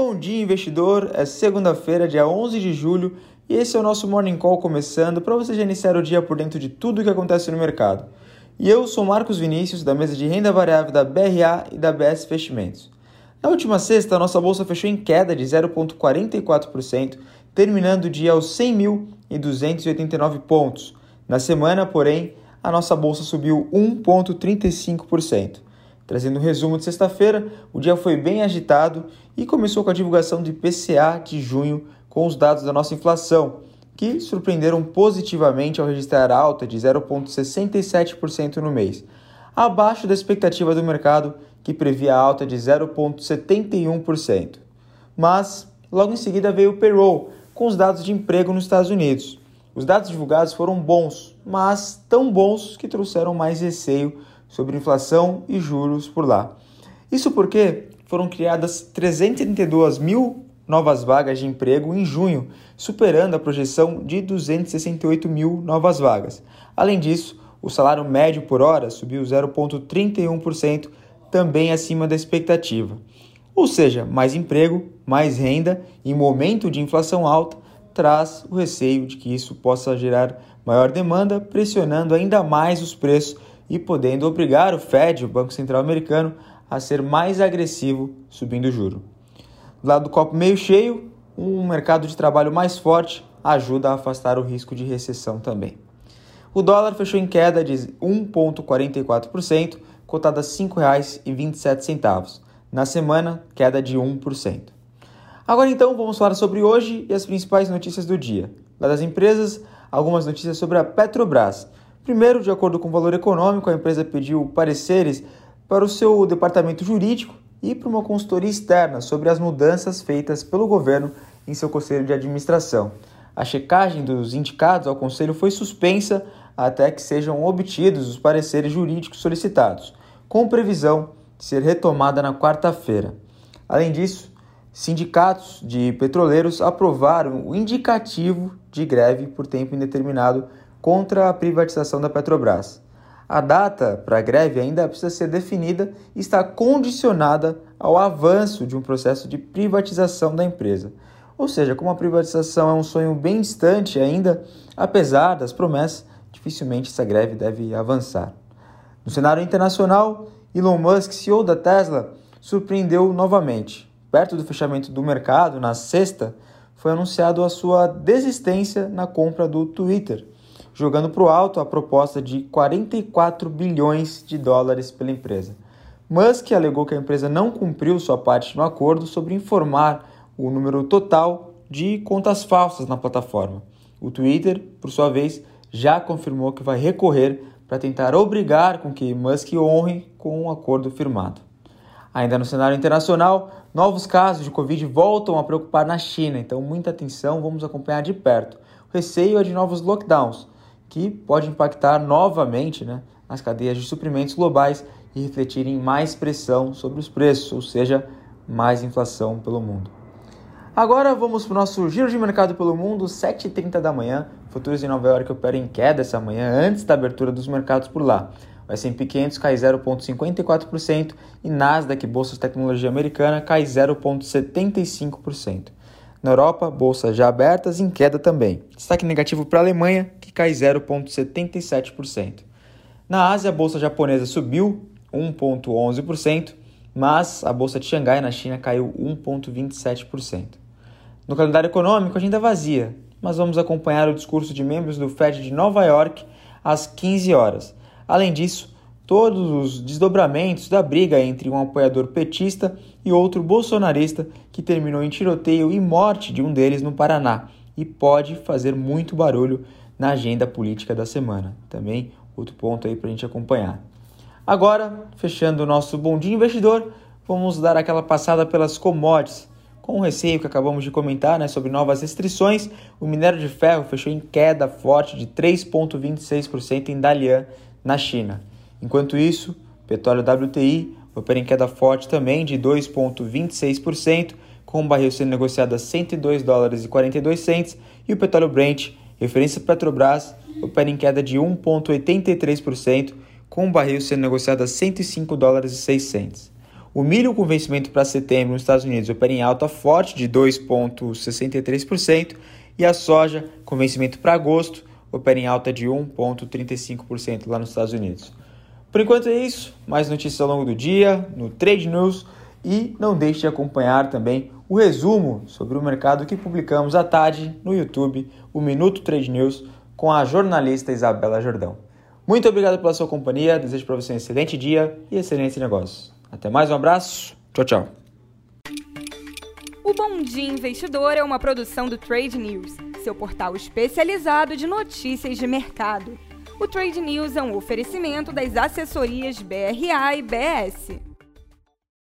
Bom dia, investidor. É segunda-feira, dia 11 de julho, e esse é o nosso Morning Call começando para você já iniciar o dia por dentro de tudo o que acontece no mercado. E eu sou Marcos Vinícius, da mesa de renda variável da BRA e da BS Investimentos. Na última sexta, nossa bolsa fechou em queda de 0,44%, terminando o dia aos 100.289 pontos. Na semana, porém, a nossa bolsa subiu 1,35%. Trazendo um resumo de sexta-feira, o dia foi bem agitado e começou com a divulgação de PCA de junho com os dados da nossa inflação, que surpreenderam positivamente ao registrar alta de 0,67% no mês, abaixo da expectativa do mercado, que previa alta de 0,71%. Mas, logo em seguida veio o payroll, com os dados de emprego nos Estados Unidos. Os dados divulgados foram bons, mas tão bons que trouxeram mais receio sobre inflação e juros por lá. Isso porque foram criadas 332 mil novas vagas de emprego em junho, superando a projeção de 268 mil novas vagas. Além disso, o salário médio por hora subiu 0,31%, também acima da expectativa. Ou seja, mais emprego, mais renda em momento de inflação alta traz o receio de que isso possa gerar maior demanda, pressionando ainda mais os preços e podendo obrigar o Fed, o Banco Central Americano, a ser mais agressivo subindo o juro. Do lado do copo meio cheio, um mercado de trabalho mais forte ajuda a afastar o risco de recessão também. O dólar fechou em queda de 1,44%, cotado a R$ 5,27. Na semana, queda de 1%. Agora então vamos falar sobre hoje e as principais notícias do dia. Lá das empresas, algumas notícias sobre a Petrobras, Primeiro, de acordo com o valor econômico, a empresa pediu pareceres para o seu departamento jurídico e para uma consultoria externa sobre as mudanças feitas pelo governo em seu conselho de administração. A checagem dos indicados ao conselho foi suspensa até que sejam obtidos os pareceres jurídicos solicitados, com previsão de ser retomada na quarta-feira. Além disso, sindicatos de petroleiros aprovaram o indicativo de greve por tempo indeterminado contra a privatização da Petrobras. A data para a greve ainda precisa ser definida e está condicionada ao avanço de um processo de privatização da empresa. Ou seja, como a privatização é um sonho bem distante ainda, apesar das promessas, dificilmente essa greve deve avançar. No cenário internacional, Elon Musk, CEO da Tesla, surpreendeu novamente. Perto do fechamento do mercado, na sexta, foi anunciado a sua desistência na compra do Twitter jogando para o alto a proposta de 44 bilhões de dólares pela empresa. Musk alegou que a empresa não cumpriu sua parte no acordo sobre informar o número total de contas falsas na plataforma. O Twitter, por sua vez, já confirmou que vai recorrer para tentar obrigar com que Musk honre com o um acordo firmado. Ainda no cenário internacional, novos casos de Covid voltam a preocupar na China, então muita atenção, vamos acompanhar de perto. O receio é de novos lockdowns, que pode impactar novamente né, as cadeias de suprimentos globais e refletirem mais pressão sobre os preços, ou seja, mais inflação pelo mundo. Agora vamos para o nosso giro de mercado pelo mundo, 7h30 da manhã. Futuros em Nova York operam em queda essa manhã, antes da abertura dos mercados por lá. O S&P 500 cai 0,54% e Nasdaq, Bolsa de Tecnologia Americana, cai 0,75%. Na Europa, bolsas já abertas em queda também. Destaque negativo para a Alemanha, cai 0,77%. Na Ásia, a bolsa japonesa subiu 1,11%, mas a bolsa de Xangai, na China, caiu 1,27%. No calendário econômico, agenda vazia, mas vamos acompanhar o discurso de membros do Fed de Nova York às 15 horas. Além disso, todos os desdobramentos da briga entre um apoiador petista e outro bolsonarista que terminou em tiroteio e morte de um deles no Paraná e pode fazer muito barulho na agenda política da semana. Também outro ponto aí para a gente acompanhar. Agora, fechando o nosso bom dia investidor, vamos dar aquela passada pelas commodities. Com o receio que acabamos de comentar né, sobre novas restrições, o minério de ferro fechou em queda forte de 3,26% em Dalian, na China. Enquanto isso, o petróleo WTI opera em queda forte também de 2,26%, com o barril sendo negociado a 102 dólares e 42 centes, e o petróleo Brent, referência Petrobras, opera em queda de 1,83%, com o barril sendo negociado a 105 dólares e 6 centes. O milho com vencimento para setembro nos Estados Unidos opera em alta forte de 2,63% e a soja com vencimento para agosto opera em alta de 1,35% lá nos Estados Unidos. Por enquanto é isso, mais notícias ao longo do dia no Trade News e não deixe de acompanhar também o resumo sobre o mercado que publicamos à tarde no YouTube, o Minuto Trade News, com a jornalista Isabela Jordão. Muito obrigado pela sua companhia, desejo para você um excelente dia e excelentes negócios. Até mais, um abraço, tchau, tchau. O Bom Dia Investidor é uma produção do Trade News, seu portal especializado de notícias de mercado. O Trade News é um oferecimento das assessorias BRA e BS.